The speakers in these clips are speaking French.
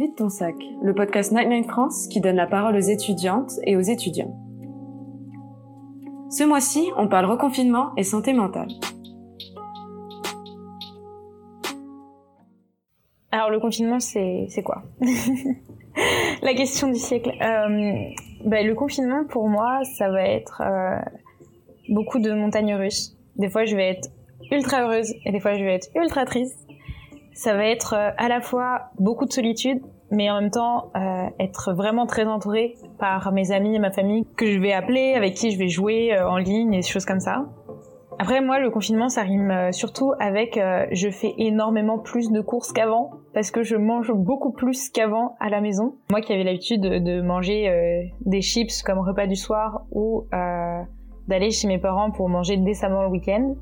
Vite ton sac, le podcast Night Night France qui donne la parole aux étudiantes et aux étudiants. Ce mois-ci, on parle reconfinement et santé mentale. Alors le confinement, c'est quoi? La question du siècle. Euh, bah, le confinement, pour moi, ça va être euh, beaucoup de montagnes russes. Des fois, je vais être ultra heureuse et des fois, je vais être ultra triste. Ça va être euh, à la fois beaucoup de solitude, mais en même temps euh, être vraiment très entourée par mes amis et ma famille que je vais appeler, avec qui je vais jouer euh, en ligne et des choses comme ça. Après moi le confinement ça rime euh, surtout avec euh, je fais énormément plus de courses qu'avant parce que je mange beaucoup plus qu'avant à la maison. Moi qui avais l'habitude de, de manger des chips comme repas du soir ou d'aller chez mes parents pour manger décemment le week-end,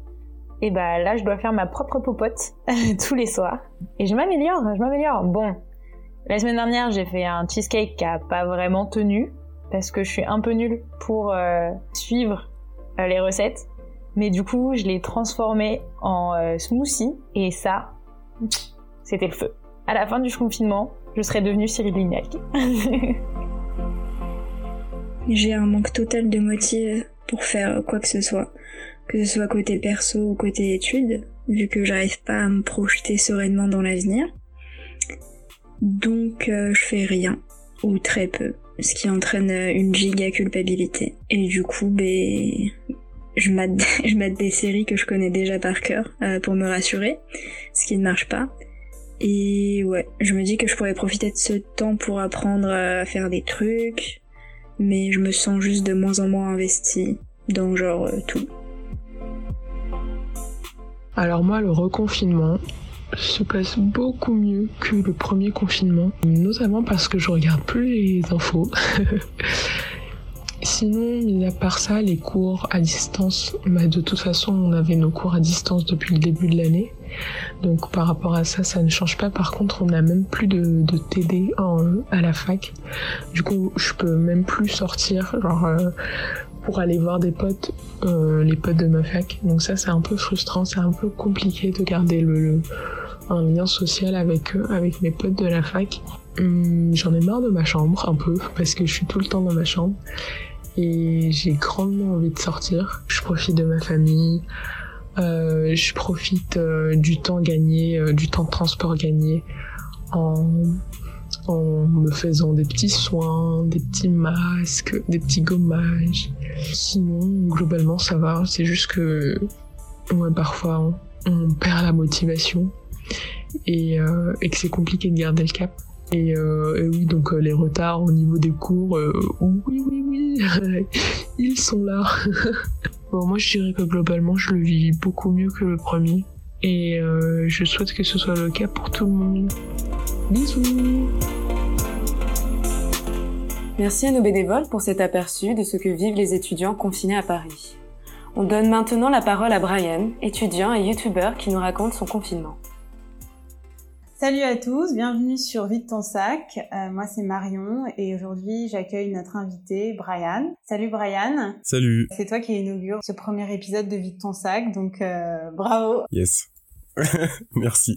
et bah là je dois faire ma propre popote tous les soirs et je m'améliore, je m'améliore. Bon, la semaine dernière j'ai fait un cheesecake qui a pas vraiment tenu parce que je suis un peu nulle pour suivre les recettes. Mais du coup, je l'ai transformé en euh, smoothie et ça, c'était le feu. À la fin du confinement, je serais devenue Cyril Lignac. J'ai un manque total de motifs pour faire quoi que ce soit, que ce soit côté perso ou côté études, vu que j'arrive pas à me projeter sereinement dans l'avenir. Donc euh, je fais rien, ou très peu, ce qui entraîne une giga culpabilité. Et du coup, ben, je mate, je des séries que je connais déjà par cœur euh, pour me rassurer, ce qui ne marche pas. Et ouais, je me dis que je pourrais profiter de ce temps pour apprendre à faire des trucs, mais je me sens juste de moins en moins investie dans genre euh, tout. Alors moi, le reconfinement se passe beaucoup mieux que le premier confinement, notamment parce que je regarde plus les infos. Sinon, mis à part ça, les cours à distance, bah de toute façon, on avait nos cours à distance depuis le début de l'année. Donc par rapport à ça, ça ne change pas. Par contre, on n'a même plus de, TD à la fac. Du coup, je peux même plus sortir, euh, pour aller voir des potes, euh, les potes de ma fac. Donc ça, c'est un peu frustrant, c'est un peu compliqué de garder le, le un lien social avec eux, avec mes potes de la fac. Hum, J'en ai marre de ma chambre un peu parce que je suis tout le temps dans ma chambre et j'ai grandement envie de sortir. Je profite de ma famille, euh, je profite euh, du temps gagné, euh, du temps de transport gagné en, en me faisant des petits soins, des petits masques, des petits gommages. Sinon, globalement, ça va. C'est juste que ouais, parfois on, perd la motivation et, euh, et que c'est compliqué de garder le cap. Et, euh, oui, donc euh, les retards au niveau des cours, oui, oui, oui, ils sont là. bon, moi je dirais que globalement je le vis beaucoup mieux que le premier. Et je souhaite que ce soit le cas pour tout le monde. Bisous Merci à nos bénévoles pour cet aperçu de ce que vivent les étudiants confinés à Paris. On donne maintenant la parole à Brian, étudiant et youtubeur qui nous raconte son confinement. Salut à tous, bienvenue sur Vite ton sac. Euh, moi c'est Marion et aujourd'hui j'accueille notre invité Brian. Salut Brian. Salut. C'est toi qui inaugure ce premier épisode de Vite ton sac, donc euh, bravo. Yes. Merci.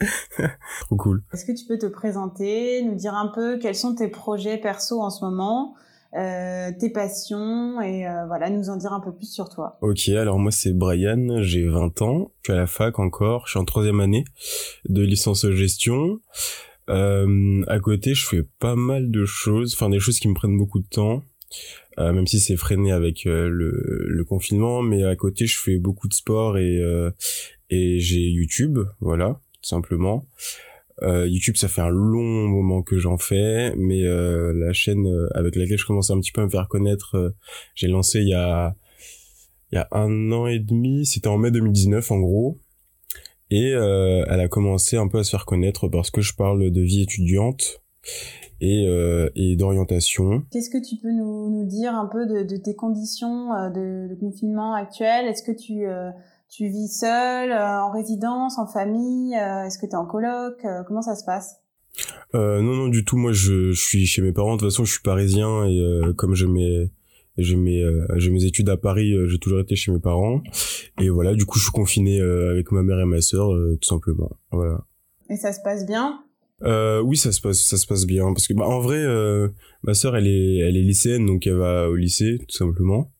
Trop cool. Est-ce que tu peux te présenter, nous dire un peu quels sont tes projets perso en ce moment euh, tes passions et euh, voilà, nous en dire un peu plus sur toi? Ok, alors moi c'est Brian, j'ai 20 ans, je suis à la fac encore, je suis en troisième année de licence gestion. Euh, à côté, je fais pas mal de choses, enfin des choses qui me prennent beaucoup de temps, euh, même si c'est freiné avec euh, le, le, confinement, mais à côté je fais beaucoup de sport et, euh, et j'ai YouTube, voilà, simplement. Euh, YouTube, ça fait un long moment que j'en fais, mais euh, la chaîne euh, avec laquelle je commence un petit peu à me faire connaître, j'ai lancé il y a un an et demi, c'était en mai 2019 en gros, et elle a commencé un peu à se faire connaître parce que je parle de vie étudiante et, d'orientation. Qu'est-ce que tu peux nous, dire un peu de, tes conditions de, de, confinement actuelles Est-ce que tu tu vis seul, euh, en résidence, en famille euh, Est-ce que tu es en coloc euh, Comment ça se passe? Euh, Non, non, du tout. Moi, je, je, suis chez mes parents. De toute façon, je suis parisien et comme j'ai mes, j'ai mes, j'ai mes études à Paris, j'ai toujours été chez mes parents. Et voilà, du coup, je suis confiné avec ma mère et ma sœur, tout simplement. Voilà. Et ça se passe bien? Euh, Oui, ça se passe, ça se passe bien parce que bah, en vrai, euh, ma sœur elle est, elle est lycéenne donc elle va au lycée tout simplement.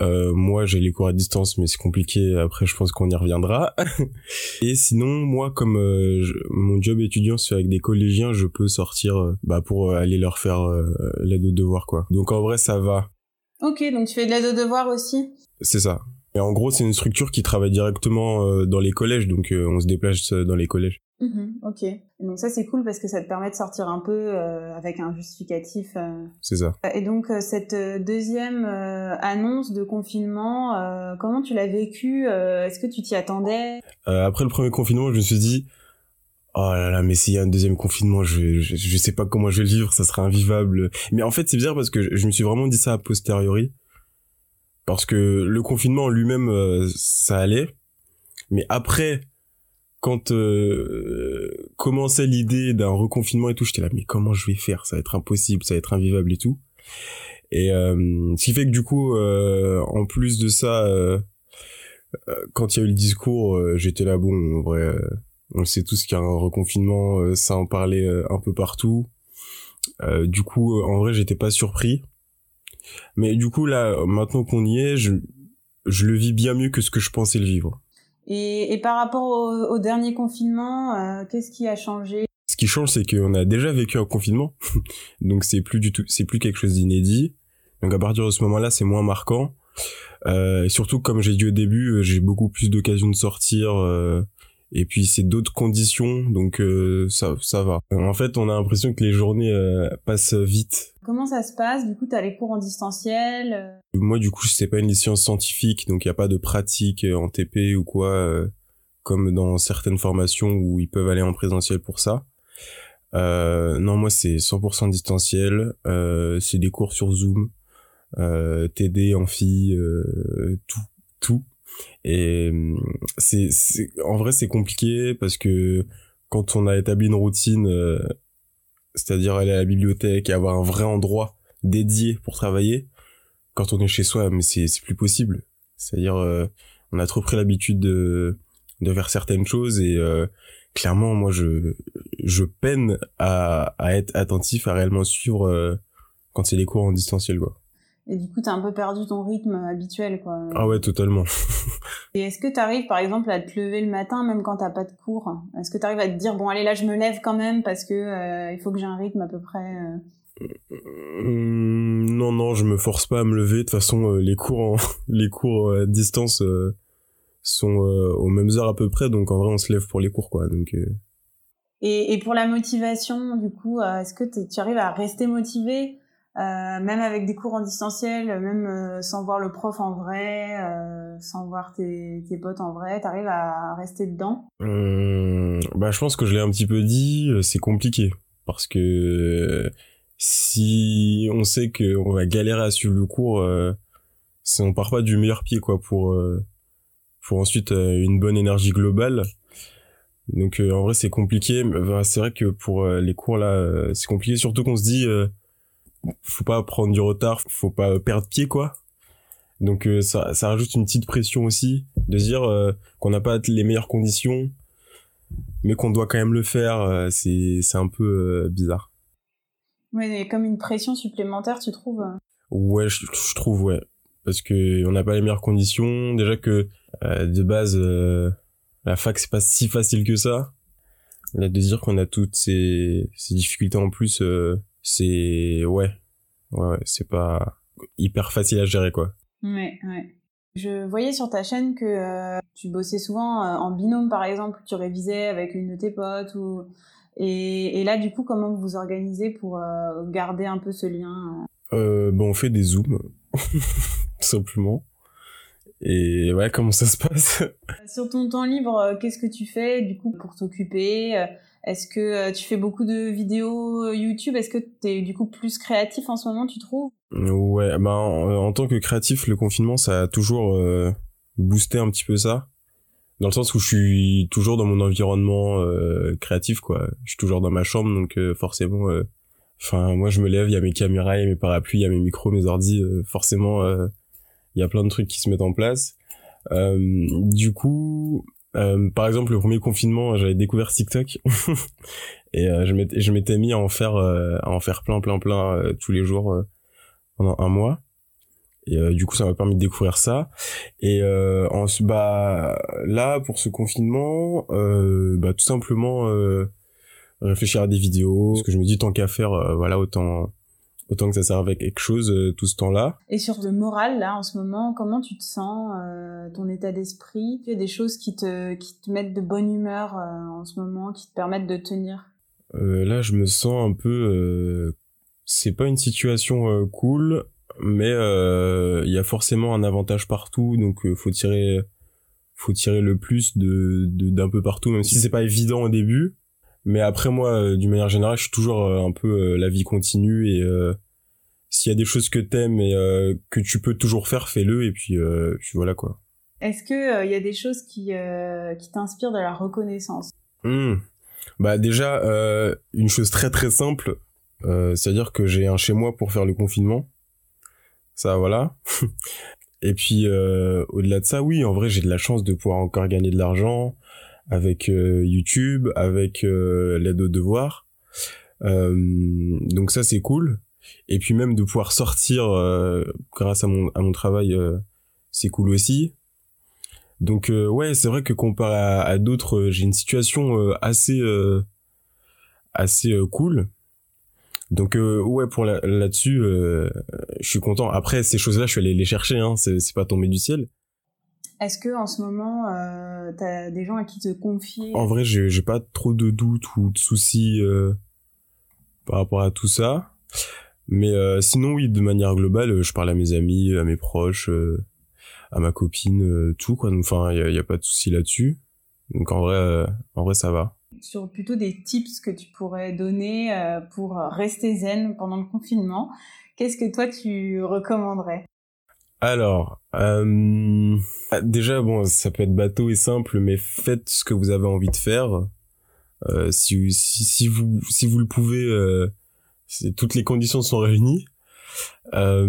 Euh, moi, j'ai les cours à distance, mais c'est compliqué. Après, je pense qu'on y reviendra. et sinon, moi, comme euh, mon job étudiant, c'est avec des collégiens, je peux sortir euh, bah, pour aller leur faire l'aide aux devoirs, quoi. Donc, en vrai, ça va. Ok, donc tu fais de l'aide aux devoirs aussi? C'est ça. Et en gros, c'est une structure qui travaille directement dans les collèges, donc on se déplace dans les collèges. Mmh ok. donc ça c'est cool parce que ça te permet de sortir un peu euh, avec un justificatif. Euh. C'est ça. Et donc euh, cette deuxième annonce de confinement, comment tu l'as vécu Est-ce que tu t'y attendais? Après le premier confinement, je me suis dit oh là là mais s'il y a un deuxième confinement, je, je, je sais pas comment je vais le vivre, ça sera invivable. Mais en fait c'est bizarre parce que je me suis vraiment dit ça a posteriori parce que le confinement lui-même ça allait, mais après quand euh, commençait l'idée d'un reconfinement et tout, j'étais là, mais comment je vais faire? Ça va être impossible, ça va être invivable et tout. Et euh, ce qui fait que du coup, euh, en plus de ça, euh, euh, quand il y a eu le discours, j'étais là, bon, en vrai, on sait tous qu'il y a un reconfinement, ça en parlait un peu partout. du coup, en vrai, j'étais pas surpris. Mais du coup, là, maintenant qu'on y est, je, je le vis bien mieux que ce que je pensais le vivre. Et, et par rapport au, dernier confinement, euh, qu'est-ce qui a changé? Ce qui change, c'est qu'on a déjà vécu un confinement, donc c'est plus du tout, c'est plus quelque chose d'inédit. Donc à partir de ce moment-là, c'est moins marquant. Euh, et surtout, comme j'ai dit au début, euh, j'ai beaucoup plus d'occasions de sortir. Euh, et puis c'est d'autres conditions, donc euh, ça, ça va. En fait, on a l'impression que les journées passent vite. Comment ça se passe? Du coup, tu as les cours en distanciel Moi, du coup, c'est pas une licence scientifique, donc il n'y a pas de pratique en TP ou quoi, euh, comme dans certaines formations où ils peuvent aller en présentiel pour ça. Euh, non, moi, c'est 100% distanciel. Euh, c'est des cours sur Zoom, euh, TD, Amphi, euh, tout, tout. Et c'est, en vrai, c'est compliqué parce que quand on a établi une routine c'est-à-dire aller à la bibliothèque et avoir un vrai endroit dédié pour travailler, quand on est chez soi, mais c'est plus possible. C'est-à-dire, euh, on a trop pris l'habitude de, de faire certaines choses et euh, clairement, moi, je, je peine à, à être attentif, à réellement suivre euh, quand c'est les cours en distanciel, quoi. Et du coup, t'as un peu perdu ton rythme habituel, quoi. Ah ouais, totalement. et est-ce que t'arrives, par exemple, à te lever le matin, même quand t'as pas de cours? Est-ce que t'arrives à te dire, bon, allez, là, je me lève quand même parce que euh, il faut que j'ai un rythme à peu près euh... Mmh, Non, non, je me force pas à me lever. De toute façon, euh, les cours, en... les cours à distance euh, sont aux mêmes heures à peu près, donc en vrai, on se lève pour les cours, quoi. Donc. Et, et pour la motivation, du coup, est-ce que tu arrives à rester motivé euh, même avec des cours en distanciel, même euh, sans voir le prof en vrai, euh, sans voir tes, tes potes en vrai, t'arrives à rester dedans? Hum, Bah, je pense que je l'ai un petit peu dit, c'est compliqué parce que si on sait qu'on va galérer à suivre le cours, euh, on part pas du meilleur pied quoi pour pour ensuite une bonne énergie globale. Donc en vrai c'est compliqué. Bah, c'est vrai que pour les cours là c'est compliqué surtout qu'on se dit faut pas prendre du retard, faut pas perdre pied quoi. Donc euh, ça, ça rajoute une petite pression aussi de dire euh, qu'on n'a pas les meilleures conditions, mais qu'on doit quand même le faire. Euh, c'est c'est un peu bizarre. Ouais, comme une pression supplémentaire, tu trouves Ouais, je, trouve ouais, parce que on n'a pas les meilleures conditions. Déjà que de base la fac c'est pas si facile que ça. Là de dire qu'on a toutes ces ces difficultés en plus c'est ouais, ouais, c'est pas hyper facile à gérer quoi. Ouais, ouais. Je voyais sur ta chaîne que euh, tu bossais souvent euh, en binôme par exemple, tu révisais avec une de tes potes ou et, et là du coup comment vous vous organisez pour euh, garder un peu ce lien euh, bon, on fait des zooms tout simplement. Et ouais, comment ça se passe? Sur ton temps libre, qu'est-ce que tu fais du coup pour t'occuper? Est-ce que euh, tu fais beaucoup de vidéos euh, YouTube? Est-ce que tu es du coup plus créatif en ce moment, tu trouves? Ouais, ben en, tant que créatif, le confinement, ça a toujours euh, boosté un petit peu ça. Dans le sens où je suis toujours dans mon environnement créatif, quoi. Je suis toujours dans ma chambre, donc forcément... Enfin, moi, je me lève, il y a mes caméras, il y a mes parapluies, il y a mes micros, mes ordi. forcément, il y a plein de trucs qui se mettent en place. du coup, Euh, par exemple, le premier confinement, j'avais découvert TikTok et euh, je m'étais mis à en faire euh, à en faire plein plein plein euh, tous les jours euh, pendant un mois. Et du coup, ça m'a permis de découvrir ça. Et en, bah là, pour ce confinement, bah tout simplement réfléchir à des vidéos. Parce que je me dis tant qu'à faire, voilà autant autant que ça serve à quelque chose euh, tout ce temps-là. Et sur le moral, là, en ce moment, comment tu te sens, euh, ton état d'esprit? Tu as des choses qui te, qui te mettent de bonne humeur euh, en ce moment, qui te permettent de tenir? Là, je me sens un peu... c'est pas une situation cool, mais il y a forcément un avantage partout, donc faut tirer faut tirer le plus de d'un peu partout même si c'est pas évident au début mais après moi, euh, d'une manière générale, je suis toujours euh, un peu euh, la vie continue et s'il y a des choses que t'aimes et que tu peux toujours faire, fais-le et puis, puis voilà quoi. Est-ce que il y a des choses qui qui t'inspirent de la reconnaissance? Mmh. Bah déjà une chose très très simple, c'est-à-dire que j'ai un chez moi pour faire le confinement. Ça voilà. et puis au-delà de ça, oui, en vrai, j'ai de la chance de pouvoir encore gagner de l'argent avec euh, YouTube, avec euh, l'aide aux devoirs. Euh, donc ça c'est cool. Et puis même de pouvoir sortir grâce à mon à mon travail, c'est cool aussi. Donc ouais, c'est vrai que comparé à, d'autres, j'ai une situation assez assez cool. Donc ouais pour là-dessus, je suis content. Après ces choses-là, je suis allé les chercher. Hein, c'est pas tombé du ciel. Est-ce que en ce moment, euh, t'as des gens à qui te confier En vrai, j'ai pas trop de doutes ou de soucis euh, par rapport à tout ça. Mais euh, sinon, oui, de manière globale, je parle à mes amis, à mes proches, euh, à ma copine, euh, tout quoi. Enfin, il y a, pas de souci là-dessus. Donc en vrai, en vrai, ça va. Sur plutôt des tips que tu pourrais donner pour rester zen pendant le confinement, qu'est-ce que toi tu recommanderais? Alors, euh, déjà, bon, ça peut être bateau et simple, mais faites ce que vous avez envie de faire. Euh, si, si, si, vous, si vous le pouvez, euh, toutes les conditions sont réunies. Euh,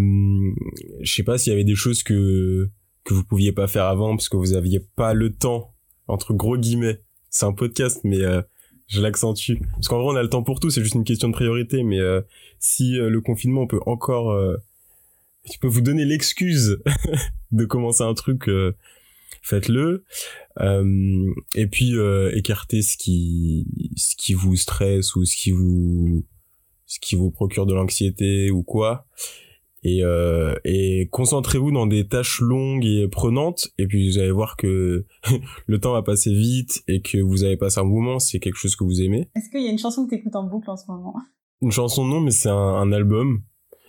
je sais pas s'il y avait des choses que que vous pouviez pas faire avant parce que vous aviez pas le temps entre gros guillemets. C'est un podcast, mais euh, je l'accentue parce qu'en vrai on a le temps pour tout. C'est juste une question de priorité. Mais euh, si le confinement peut encore je peux vous donner l'excuse de commencer un truc, euh, faites-le. Euh, et puis euh, écartez ce qui ce qui vous stresse ou ce qui vous ce qui vous procure de l'anxiété ou quoi. Et, euh, et concentrez-vous dans des tâches longues et prenantes et puis vous allez voir que le temps va passer vite et que vous avez passé un moment c'est quelque chose que vous aimez. Est-ce qu'il y a une chanson que tu écoutes en boucle en ce moment? Une chanson non mais c'est un, un album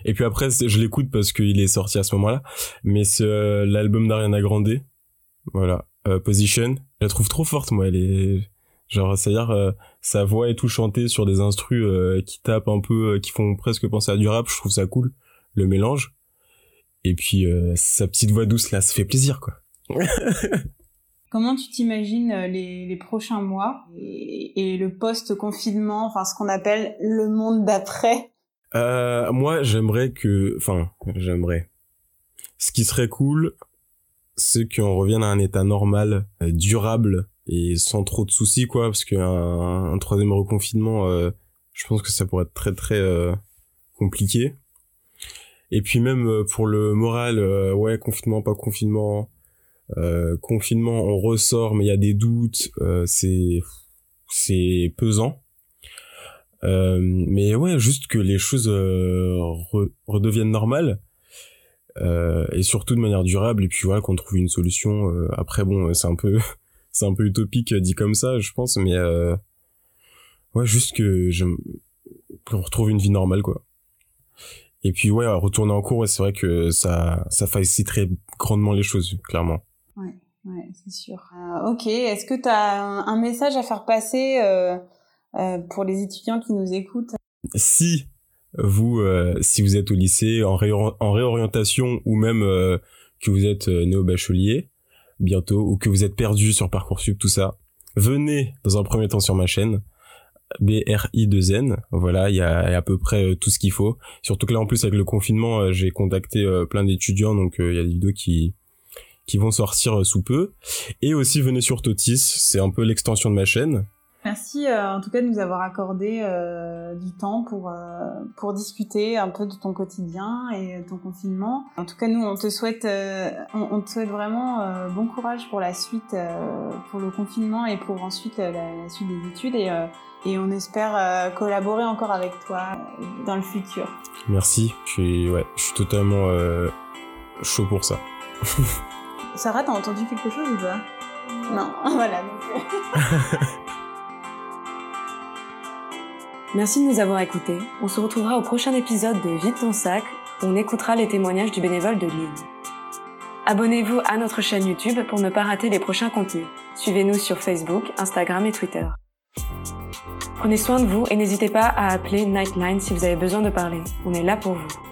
et puis après, je l'écoute parce qu'il est sorti à ce moment-là. Mais c'est euh, l'album d'Ariana Grande. Voilà. Euh, Position. Je la trouve trop forte, moi. Elle est, genre, c'est-à-dire, euh, sa voix est tout chantée sur des instrus qui tapent un peu, qui font presque penser à du rap. Je trouve ça cool. Le mélange. Et puis, sa petite voix douce, là, ça fait plaisir, quoi. Comment tu t'imagines les, les, prochains mois et, et le post-confinement, enfin ce qu'on appelle le monde d'après? Euh, moi, j'aimerais que, enfin, j'aimerais. Ce qui serait cool, c'est qu'on revienne à un état normal, euh, durable et sans trop de soucis, quoi, parce qu'un un troisième reconfinement, euh, je pense que ça pourrait être très très euh, compliqué. Et puis même pour le moral, ouais, confinement, pas confinement, confinement, on ressort, mais il y a des doutes, c'est c'est pesant. Euh, mais ouais, juste que les choses euh, redeviennent normales. Euh, et surtout de manière durable et puis voilà qu'on trouve une solution euh, après bon c'est un peu c'est un peu utopique dit comme ça je pense mais euh, ouais juste que je qu'on retrouve une vie normale quoi et puis ouais retourner en cours c'est vrai que ça ça faciliterait grandement les choses clairement ouais ouais c'est sûr ok est-ce que tu as un, message à faire passer pour les étudiants qui nous écoutent Si vous, euh, si vous êtes au lycée en, en réorientation ou même euh, que vous êtes néo-bachelier bientôt ou que vous êtes perdu sur Parcoursup, tout ça, venez dans un premier temps sur ma chaîne BRI2N. Voilà, il y y a, à peu près tout ce qu'il faut. Surtout que là, en plus, avec le confinement, j'ai contacté plein d'étudiants, donc il y a des vidéos qui qui vont sortir sous peu. Et aussi venez sur Totis, c'est un peu l'extension de ma chaîne. Merci euh, en tout cas de nous avoir accordé euh, du temps pour euh, pour discuter un peu de ton quotidien et de ton confinement. En tout cas, nous on te souhaite on, on, te souhaite vraiment bon courage pour la suite, pour le confinement et pour ensuite la, la suite des études et et on espère collaborer encore avec toi dans le futur. Merci, je suis ouais, je suis totalement chaud pour ça. Sarah, t'as entendu quelque chose ou pas? Non, voilà. Donc... Merci de nous avoir écoutés. On se retrouvera au prochain épisode de Vite ton sac où on écoutera les témoignages du bénévole de Lille. Abonnez-vous à notre chaîne YouTube pour ne pas rater les prochains contenus. Suivez-nous sur Facebook, Instagram et Twitter. Prenez soin de vous et n'hésitez pas à appeler Nightline si vous avez besoin de parler. On est là pour vous.